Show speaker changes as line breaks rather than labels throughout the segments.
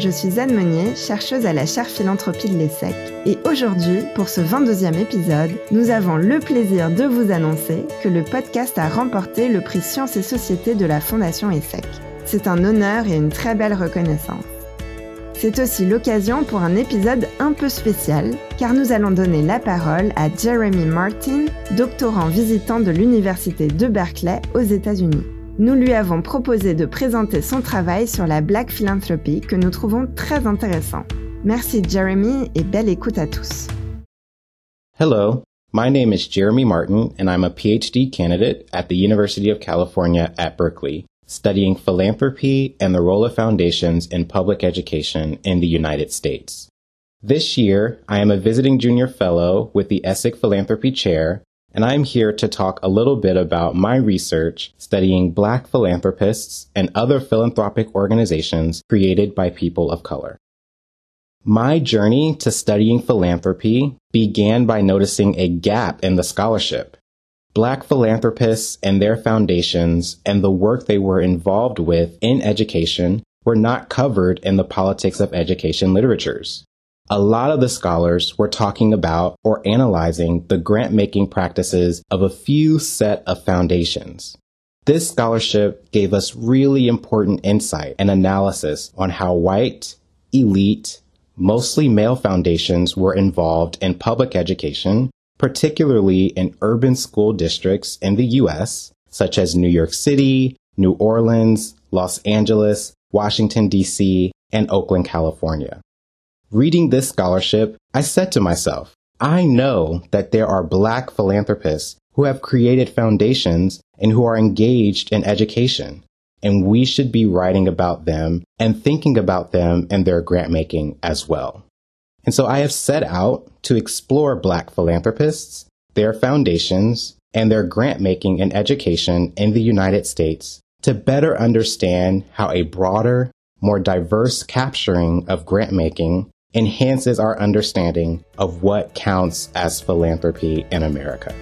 Je suis Anne Meunier, chercheuse à la chaire philanthropie de l'ESSEC. Et aujourd'hui, pour ce 22e épisode, nous avons le plaisir de vous annoncer que le podcast a remporté le prix Sciences et Société de la Fondation ESSEC. C'est un honneur et une très belle reconnaissance. C'est aussi l'occasion pour un épisode un peu spécial, car nous allons donner la parole à Jeremy Martin, doctorant visitant de l'Université de Berkeley aux États-Unis nous lui avons proposé de présenter son travail sur la Black Philanthropy que nous trouvons très intéressant. Merci Jeremy et belle écoute à tous.
Hello, my name is Jeremy Martin and I'm a PhD candidate at the University of California at Berkeley, studying philanthropy and the role of foundations in public education in the United States. This year, I am a visiting junior fellow with the ESSEC Philanthropy Chair and I'm here to talk a little bit about my research studying Black philanthropists and other philanthropic organizations created by people of color. My journey to studying philanthropy began by noticing a gap in the scholarship. Black philanthropists and their foundations and the work they were involved with in education were not covered in the politics of education literatures a lot of the scholars were talking about or analyzing the grant making practices of a few set of foundations. This scholarship gave us really important insight and analysis on how white, elite, mostly male foundations were involved in public education, particularly in urban school districts in the U.S., such as New York City, New Orleans, Los Angeles, Washington, D.C., and Oakland, California. Reading this scholarship, I said to myself, I know that there are black philanthropists who have created foundations and who are engaged in education. And we should be writing about them and thinking about them and their grant making as well. And so I have set out to explore black philanthropists, their foundations, and their grant making and education in the United States to better understand how a broader, more diverse capturing of grant making enhances our understanding of what counts as philanthropy in America.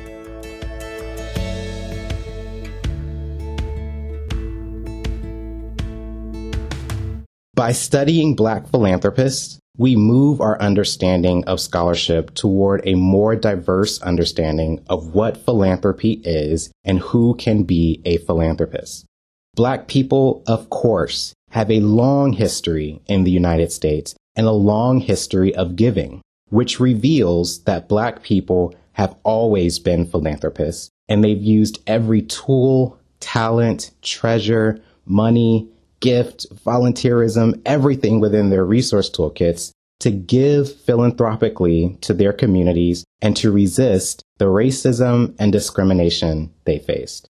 By studying Black philanthropists, we move our understanding of scholarship toward a more diverse understanding of what philanthropy is and who can be a philanthropist. Black people, of course, have a long history in the United States and a long history of giving, which reveals that Black people have always been philanthropists and they've used every tool, talent, treasure, money, gift, volunteerism, everything within their resource toolkits to give philanthropically to their communities and to resist the racism and discrimination they faced.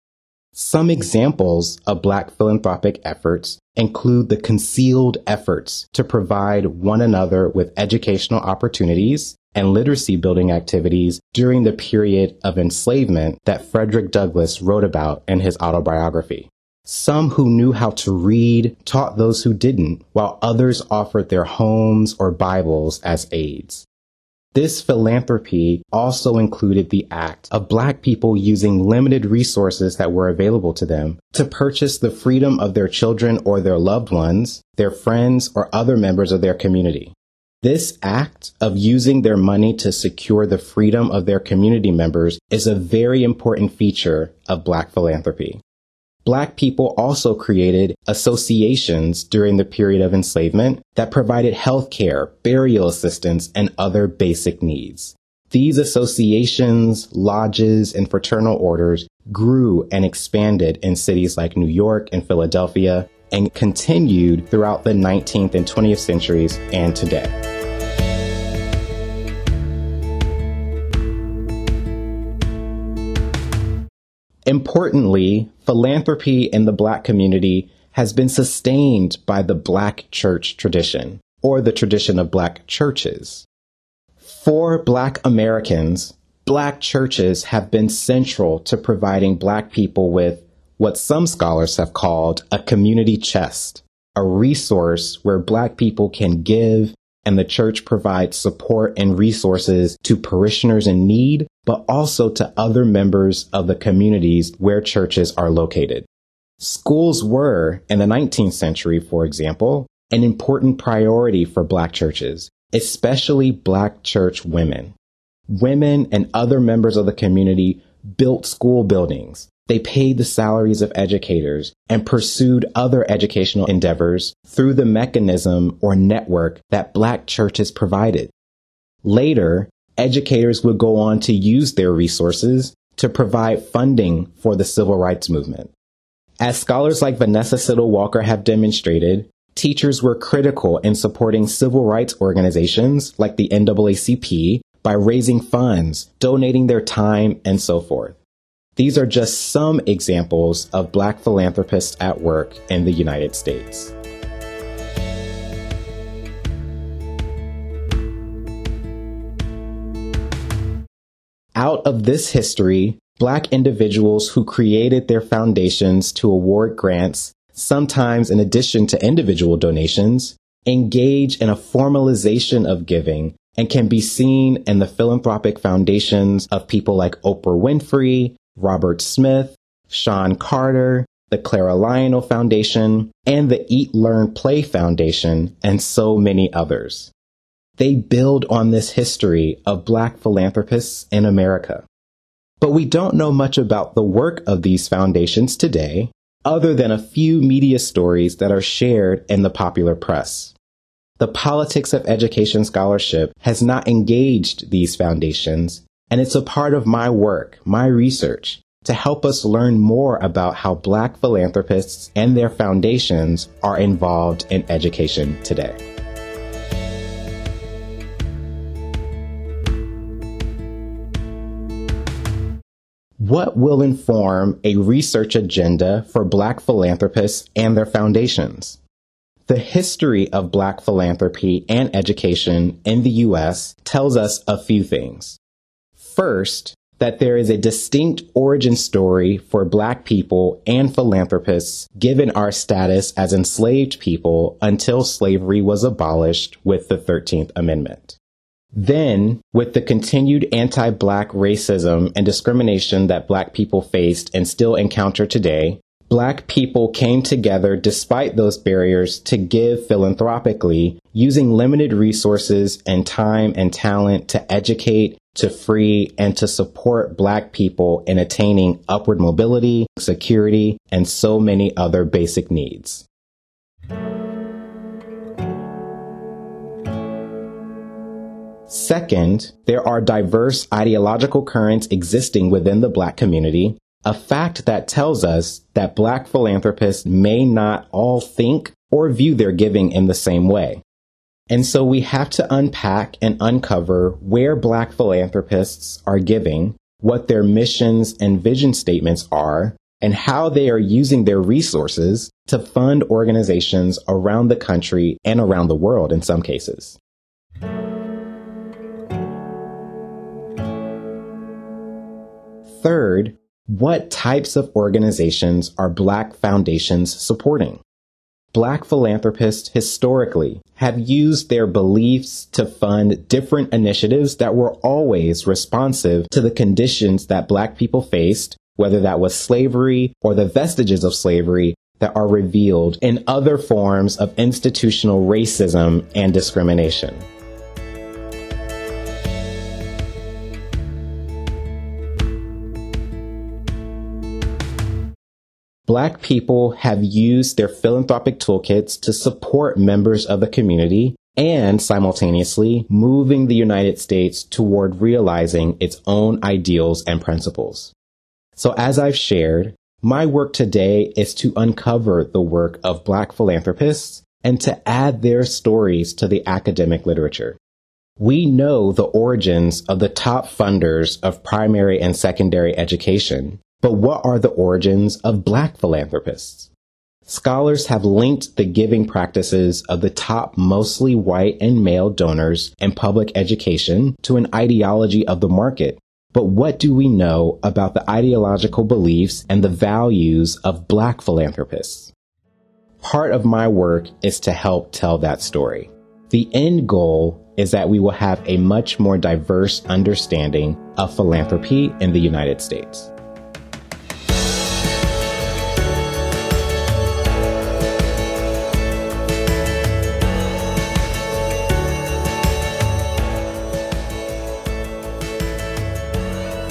Some examples of Black philanthropic efforts include the concealed efforts to provide one another with educational opportunities and literacy building activities during the period of enslavement that Frederick Douglass wrote about in his autobiography. Some who knew how to read taught those who didn't, while others offered their homes or Bibles as aids. This philanthropy also included the act of Black people using limited resources that were available to them to purchase the freedom of their children or their loved ones, their friends, or other members of their community. This act of using their money to secure the freedom of their community members is a very important feature of Black philanthropy. Black people also created associations during the period of enslavement that provided health care, burial assistance, and other basic needs. These associations, lodges, and fraternal orders grew and expanded in cities like New York and Philadelphia and continued throughout the 19th and 20th centuries and today. Importantly, philanthropy in the Black community has been sustained by the Black church tradition, or the tradition of Black churches. For Black Americans, Black churches have been central to providing Black people with what some scholars have called a community chest, a resource where Black people can give and the church provides support and resources to parishioners in need, but also to other members of the communities where churches are located. Schools were, in the 19th century, for example, an important priority for Black churches, especially Black church women. Women and other members of the community built school buildings, they paid the salaries of educators and pursued other educational endeavors through the mechanism or network that black churches provided. Later, educators would go on to use their resources to provide funding for the civil rights movement. As scholars like Vanessa Siddle Walker have demonstrated, teachers were critical in supporting civil rights organizations like the NAACP by raising funds, donating their time, and so forth. These are just some examples of Black philanthropists at work in the United States. Out of this history, Black individuals who created their foundations to award grants, sometimes in addition to individual donations, engage in a formalization of giving and can be seen in the philanthropic foundations of people like Oprah Winfrey, Robert Smith, Shawn Carter, the Clara Lionel Foundation, and the Eat, Learn, Play Foundation, and so many others. They build on this history of Black philanthropists in America. But we don't know much about the work of these foundations today, other than a few media stories that are shared in the popular press. The politics of education scholarship has not engaged these foundations and it's a part of my work, my research, to help us learn more about how Black philanthropists and their foundations are involved in education today. What will inform a research agenda for Black philanthropists and their foundations? The history of Black philanthropy and education in the U.S. tells us a few things. First, that there is a distinct origin story for Black people and philanthropists given our status as enslaved people until slavery was abolished with the 13th Amendment. Then, with the continued anti Black racism and discrimination that Black people faced and still encounter today, Black people came together despite those barriers to give philanthropically, using limited resources and time and talent to educate, to free and to support Black people in attaining upward mobility, security, and so many other basic needs. Second, there are diverse ideological currents existing within the Black community, a fact that tells us that Black philanthropists may not all think or view their giving in the same way. And so we have to unpack and uncover where Black philanthropists are giving, what their missions and vision statements are, and how they are using their resources to fund organizations around the country and around the world in some cases. Third, what types of organizations are Black foundations supporting? Black philanthropists historically have used their beliefs to fund different initiatives that were always responsive to the conditions that Black people faced, whether that was slavery or the vestiges of slavery that are revealed in other forms of institutional racism and discrimination. Black people have used their philanthropic toolkits to support members of the community and simultaneously moving the United States toward realizing its own ideals and principles. So as I've shared, my work today is to uncover the work of Black philanthropists and to add their stories to the academic literature. We know the origins of the top funders of primary and secondary education, but what are the origins of Black philanthropists? Scholars have linked the giving practices of the top mostly white and male donors in public education to an ideology of the market. But what do we know about the ideological beliefs and the values of black philanthropists? Part of my work is to help tell that story. The end goal is that we will have a much more diverse understanding of philanthropy in the United States.